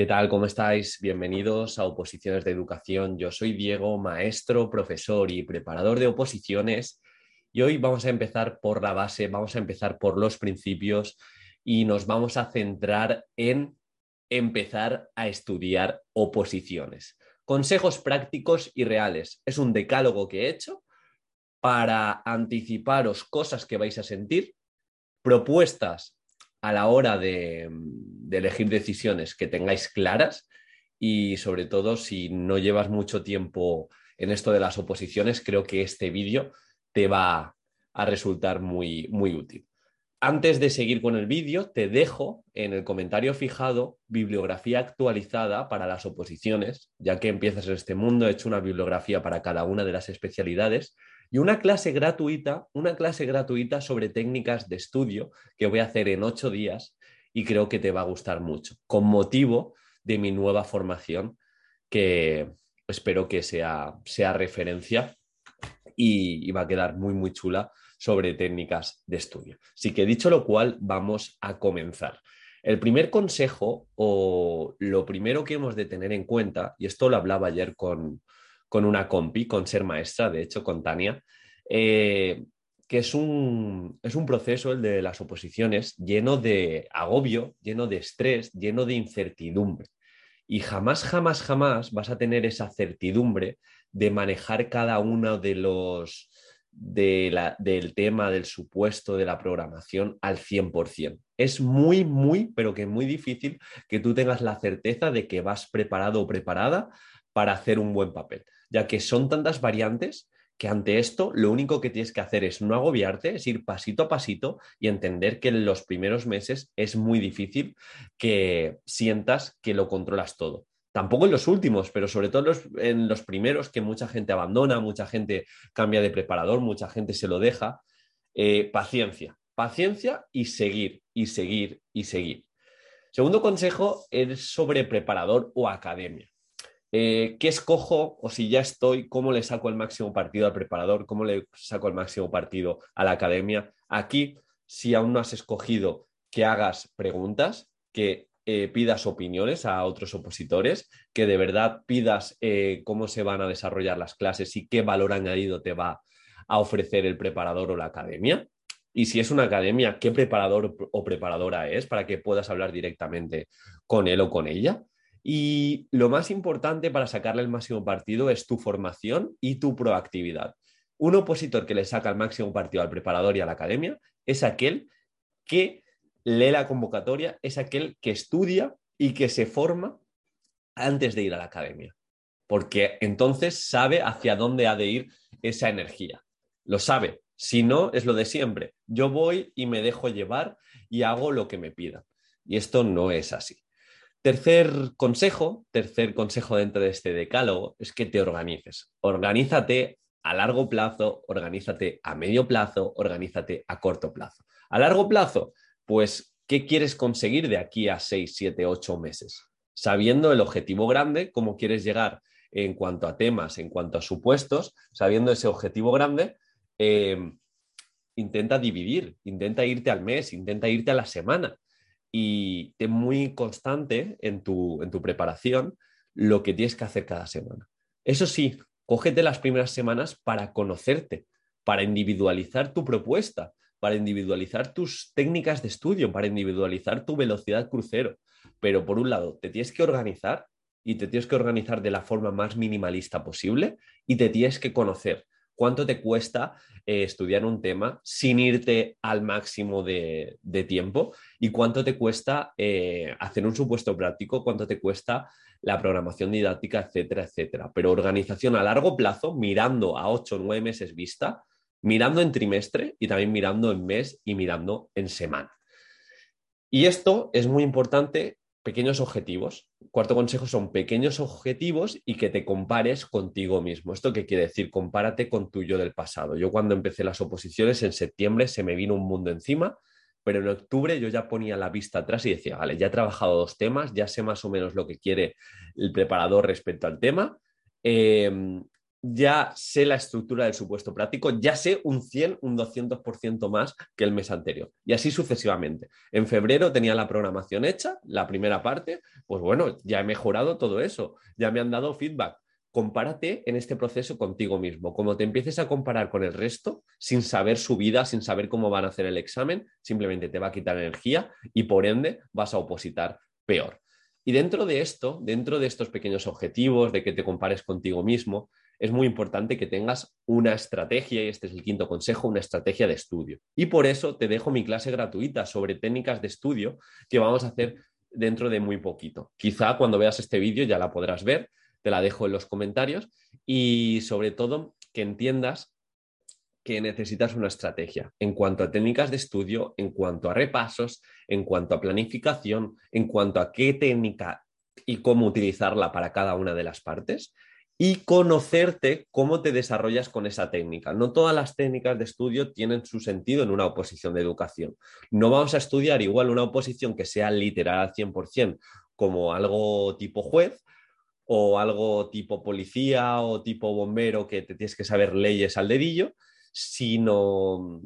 ¿Qué tal? ¿Cómo estáis? Bienvenidos a Oposiciones de Educación. Yo soy Diego, maestro, profesor y preparador de oposiciones. Y hoy vamos a empezar por la base, vamos a empezar por los principios y nos vamos a centrar en empezar a estudiar oposiciones. Consejos prácticos y reales. Es un decálogo que he hecho para anticiparos cosas que vais a sentir, propuestas a la hora de, elegir decisiones que tengáis claras y sobre todo si no llevas mucho tiempo en esto de las oposiciones, creo que este vídeo te va a resultar muy, muy útil. Antes de seguir con el vídeo, te dejo en el comentario fijado bibliografía actualizada para las oposiciones, ya que empiezas en este mundo, he hecho una bibliografía para cada una de las especialidades y una clase gratuita, una clase gratuita sobre técnicas de estudio que voy a hacer en ocho días y creo que te va a gustar mucho, con motivo de mi nueva formación que espero que sea, sea referencia y, va a quedar muy, muy chula sobre técnicas de estudio. Así que dicho lo cual, vamos a comenzar. El primer consejo o lo primero que hemos de tener en cuenta, y esto lo hablaba ayer con, con una compi, con ser maestra, de hecho, con Tania, eh, que es un, es un proceso, el de las oposiciones, lleno de agobio, lleno de estrés, lleno de incertidumbre. Y jamás, jamás, jamás vas a tener esa certidumbre de manejar cada uno de los de la, del tema, del supuesto, de la programación al 100%. Es muy, muy, pero que muy difícil que tú tengas la certeza de que vas preparado o preparada para hacer un buen papel ya que son tantas variantes que ante esto lo único que tienes que hacer es no agobiarte, es ir pasito a pasito y entender que en los primeros meses es muy difícil que sientas que lo controlas todo. Tampoco en los últimos, pero sobre todo en los, primeros que mucha gente abandona, mucha gente cambia de preparador, mucha gente se lo deja. Eh, paciencia, paciencia y seguir, y seguir, y seguir. Segundo consejo es sobre preparador o academia. Eh, ¿qué escojo o si ya estoy, cómo le saco el máximo partido al preparador, cómo le saco el máximo partido a la academia? Aquí, si aún no has escogido que hagas preguntas, que eh, pidas opiniones a otros opositores, que de verdad pidas eh, cómo se van a desarrollar las clases y qué valor añadido te va a ofrecer el preparador o la academia. Y si es una academia, qué preparador o preparadora es para que puedas hablar directamente con él o con ella. Y lo más importante para sacarle el máximo partido es tu formación y tu proactividad. Un opositor que le saca el máximo partido al preparador y a la academia es aquel que lee la convocatoria, es aquel que estudia y que se forma antes de ir a la academia, porque entonces sabe hacia dónde ha de ir esa energía. Lo sabe. Si no, es lo de siempre. Yo voy y me dejo llevar y hago lo que me pidan. Y esto no es así. Tercer consejo, tercer consejo dentro de este decálogo es que te organices. Organízate a largo plazo, organízate a medio plazo, organízate a corto plazo. A largo plazo, pues, ¿qué quieres conseguir de aquí a 6, 7, 8 meses? Sabiendo el objetivo grande, cómo quieres llegar en cuanto a temas, en cuanto a supuestos, sabiendo ese objetivo grande, eh, intenta dividir, intenta irte al mes, intenta irte a la semana y ten muy constante en tu, en tu preparación lo que tienes que hacer cada semana. Eso sí, cógete las primeras semanas para conocerte, para individualizar tu propuesta, para individualizar tus técnicas de estudio, para individualizar tu velocidad crucero. Pero por un lado, te tienes que organizar y te tienes que organizar de la forma más minimalista posible y te tienes que conocer cuánto te cuesta eh, estudiar un tema sin irte al máximo de, tiempo y cuánto te cuesta eh, hacer un supuesto práctico, cuánto te cuesta la programación didáctica, etcétera, etcétera. Pero organización a largo plazo, mirando a ocho o nueve meses vista, mirando en trimestre y también mirando en mes y mirando en semana. Y esto es muy importante pequeños objetivos. Cuarto consejo son pequeños objetivos y que te compares contigo mismo. ¿Esto qué quiere decir? Compárate con tu yo del pasado. Yo cuando empecé las oposiciones en septiembre se me vino un mundo encima, pero en octubre yo ya ponía la vista atrás y decía, vale, ya he trabajado dos temas, ya sé más o menos lo que quiere el preparador respecto al tema. Em, ya sé la estructura del supuesto práctico, ya sé un 100, un 200% más que el mes anterior. Y así sucesivamente. En febrero tenía la programación hecha, la primera parte, pues bueno, ya he mejorado todo eso, ya me han dado feedback. Compárate en este proceso contigo mismo. Como te empieces a comparar con el resto, sin saber su vida, sin saber cómo van a hacer el examen, simplemente te va a quitar energía y por ende vas a opositar peor. Y dentro de esto, dentro de estos pequeños objetivos, de que te compares contigo mismo, es muy importante que tengas una estrategia, y este es el quinto consejo, una estrategia de estudio. Y por eso te dejo mi clase gratuita sobre técnicas de estudio que vamos a hacer dentro de muy poquito. Quizá cuando veas este vídeo ya la podrás ver, te la dejo en los comentarios y sobre todo que entiendas que necesitas una estrategia en cuanto a técnicas de estudio, en cuanto a repasos, en cuanto a planificación, en cuanto a qué técnica y cómo utilizarla para cada una de las partes y conocerte cómo te desarrollas con esa técnica. No todas las técnicas de estudio tienen su sentido en una oposición de educación. No vamos a estudiar igual una oposición que sea literal al 100% como algo tipo juez o algo tipo policía o tipo bombero que te tienes que saber leyes al dedillo, sino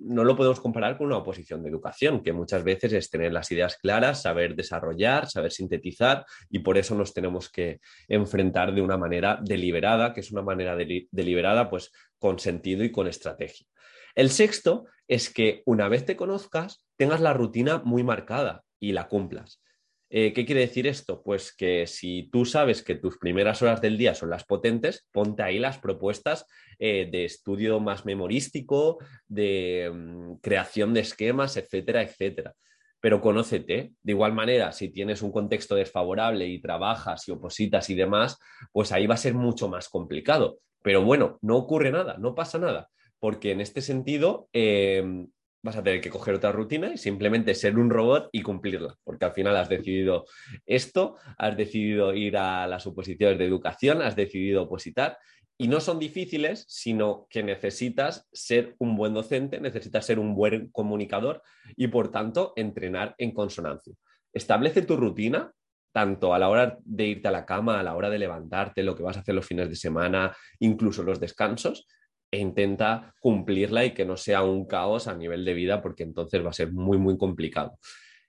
no lo podemos comparar con una oposición de educación, que muchas veces es tener las ideas claras, saber desarrollar, saber sintetizar, y por eso nos tenemos que enfrentar de una manera deliberada, que es una manera deliberada, pues con sentido y con estrategia. El sexto es que una vez te conozcas, tengas la rutina muy marcada y la cumplas. Eh, ¿Qué quiere decir esto? Pues que si tú sabes que tus primeras horas del día son las potentes, ponte ahí las propuestas eh, de estudio más memorístico, de mm, creación de esquemas, etcétera, etcétera. Pero conócete. De igual manera, si tienes un contexto desfavorable y trabajas y opositas y demás, pues ahí va a ser mucho más complicado. Pero bueno, no ocurre nada, no pasa nada, porque en este sentido eh, vas a tener que coger otra rutina y simplemente ser un robot y cumplirla, porque al final has decidido esto, has decidido ir a las oposiciones de educación, has decidido opositar y no son difíciles, sino que necesitas ser un buen docente, necesitas ser un buen comunicador y por tanto entrenar en consonancia. Establece tu rutina, tanto a la hora de irte a la cama, a la hora de levantarte, lo que vas a hacer los fines de semana, incluso los descansos, e intenta cumplirla y que no sea un caos a nivel de vida, porque entonces va a ser muy, muy complicado.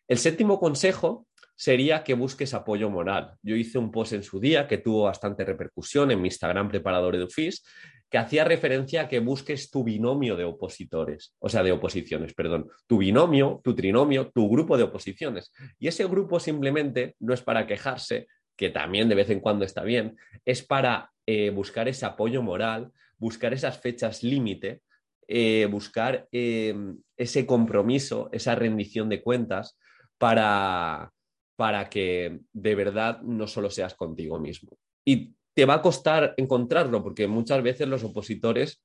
El séptimo consejo sería que busques apoyo moral. Yo hice un post en su día que tuvo bastante repercusión en mi Instagram preparador de UFIS, que hacía referencia a que busques tu binomio de opositores, o sea, de oposiciones, perdón, tu binomio, tu trinomio, tu grupo de oposiciones. Y ese grupo simplemente no es para quejarse, que también de vez en cuando está bien, es para eh, buscar ese apoyo moral, buscar esas fechas límite, eh, buscar eh, ese compromiso, esa rendición de cuentas para, para que de verdad no solo seas contigo mismo. Y te va a costar encontrarlo porque muchas veces los opositores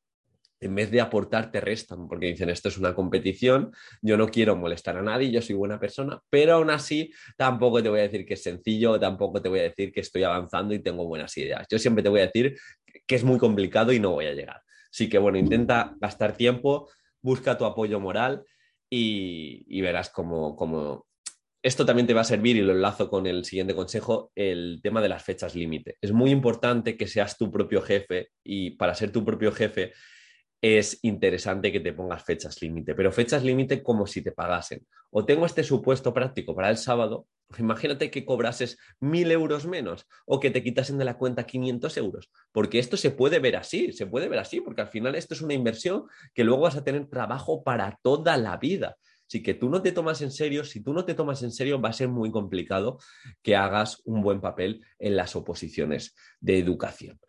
en vez de aportar, te restan, porque dicen, esto es una competición, yo no quiero molestar a nadie, yo soy buena persona, pero aún así tampoco te voy a decir que es sencillo, tampoco te voy a decir que estoy avanzando y tengo buenas ideas. Yo siempre te voy a decir que es muy complicado y no voy a llegar. Así que bueno, intenta gastar tiempo, busca tu apoyo moral y, verás cómo, esto también te va a servir y lo enlazo con el siguiente consejo, el tema de las fechas límite. Es muy importante que seas tu propio jefe y para ser tu propio jefe es interesante que te pongas fechas límite, pero fechas límite como si te pagasen. O tengo este supuesto práctico para el sábado, imagínate que cobrases mil euros menos o que te quitasen de la cuenta 500 euros, porque esto se puede ver así, se puede ver así, porque al final esto es una inversión que luego vas a tener trabajo para toda la vida. Así que tú no te tomas en serio, si tú no te tomas en serio va a ser muy complicado que hagas un buen papel en las oposiciones de educación.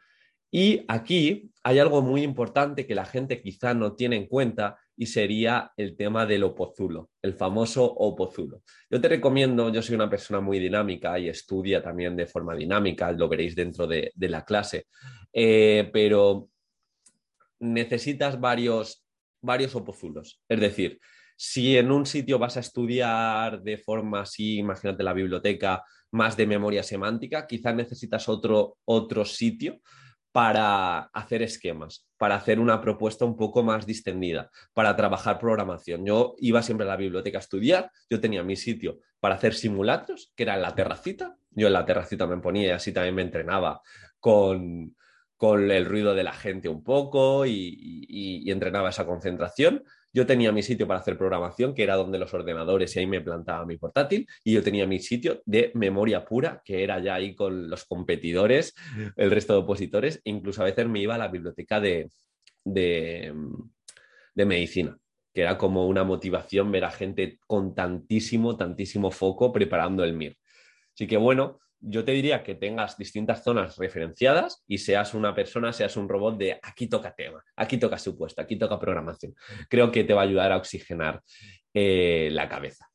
Y aquí hay algo muy importante que la gente quizá no tiene en cuenta y sería el tema del opozulo, el famoso opozulo. Yo te recomiendo, yo soy una persona muy dinámica y estudia también de forma dinámica, lo veréis dentro de, la clase, eh, pero necesitas varios, varios opozulos. Es decir, si en un sitio vas a estudiar de forma así, imagínate la biblioteca, más de memoria semántica, quizás necesitas otro, otro sitio para hacer esquemas, para hacer una propuesta un poco más distendida, para trabajar programación. Yo iba siempre a la biblioteca a estudiar, yo tenía mi sitio para hacer simulacros, que era en la terracita, yo en la terracita me ponía y así también me entrenaba con, con el ruido de la gente un poco y, entrenaba esa concentración. Yo tenía mi sitio para hacer programación, que era donde los ordenadores y ahí me plantaba mi portátil, y yo tenía mi sitio de memoria pura, que era ya ahí con los competidores, el resto de opositores, incluso a veces me iba a la biblioteca de, de, de medicina que era como una motivación ver a gente con tantísimo, tantísimo foco preparando el MIR. Así que bueno, yo te diría que tengas distintas zonas referenciadas y seas una persona, seas un robot de aquí toca tema, aquí toca supuesto, aquí toca programación. Creo que te va a ayudar a oxigenar eh, la cabeza.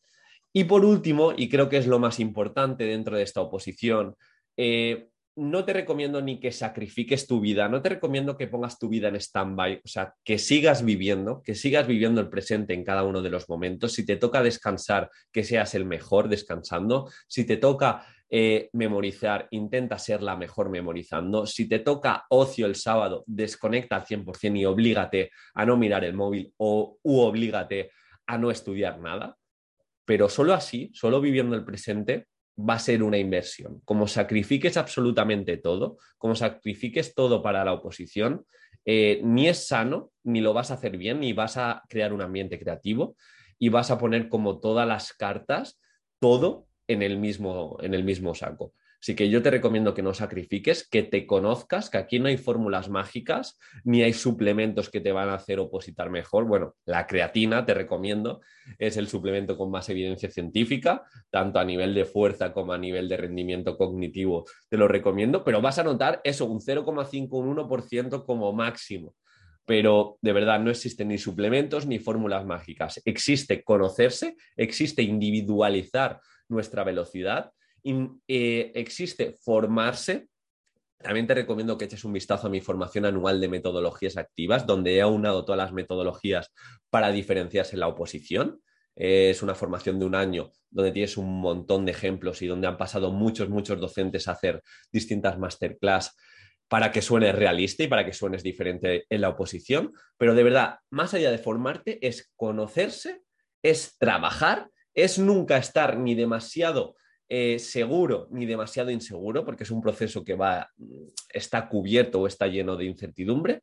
Y por último, y creo que es lo más importante dentro de esta oposición, eh, no te recomiendo ni que sacrifiques tu vida, no te recomiendo que pongas tu vida en stand-by, o sea, que sigas viviendo, que sigas viviendo el presente en cada uno de los momentos. Si te toca descansar, que seas el mejor descansando. Si te toca eh, memorizar, intenta ser la mejor memorizando. Si te toca ocio el sábado, desconecta al 100% y oblígate a no mirar el móvil o u oblígate a no estudiar nada. Pero solo así, solo viviendo el presente, va a ser una inversión. Como sacrifiques absolutamente todo, como sacrifiques todo para la oposición, eh, ni es sano, ni lo vas a hacer bien, ni vas a crear un ambiente creativo y vas a poner como todas las cartas, todo en el mismo, en el mismo saco. Así que yo te recomiendo que no sacrifiques, que te conozcas, que aquí no hay fórmulas mágicas, ni hay suplementos que te van a hacer opositar mejor. Bueno, la creatina, te recomiendo, es el suplemento con más evidencia científica, tanto a nivel de fuerza como a nivel de rendimiento cognitivo, te lo recomiendo, pero vas a notar eso, un 0,51% como máximo pero de verdad no existen ni suplementos ni fórmulas mágicas. Existe conocerse, existe individualizar nuestra velocidad. Eh, existe formarse. También te recomiendo que eches un vistazo a mi formación anual de metodologías activas, donde he aunado todas las metodologías para diferenciarse en la oposición. es una formación de un año donde tienes un montón de ejemplos y donde han pasado muchos, muchos docentes a hacer distintas masterclass para que suene realista y para que suenes diferente en la oposición. Pero de verdad, más allá de formarte, es conocerse, es trabajar es nunca estar ni demasiado eh, seguro ni demasiado inseguro, porque es un proceso que va, está cubierto o está lleno de incertidumbre.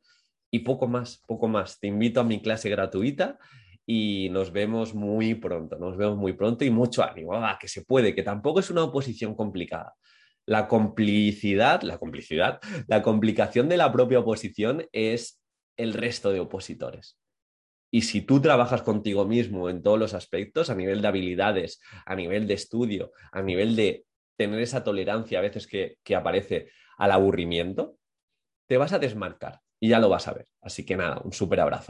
Y poco más, poco más. Te invito a mi clase gratuita y nos vemos muy pronto, nos vemos muy pronto y mucho ánimo, que se puede, que tampoco es una oposición complicada. La complicidad, la complicidad, la complicación de la propia oposición es el resto de opositores. Y si tú trabajas contigo mismo en todos los aspectos, a nivel de habilidades, a nivel de estudio, a nivel de tener esa tolerancia a veces que, que aparece al aburrimiento, te vas a desmarcar y ya lo vas a ver. Así que nada, un súper abrazo.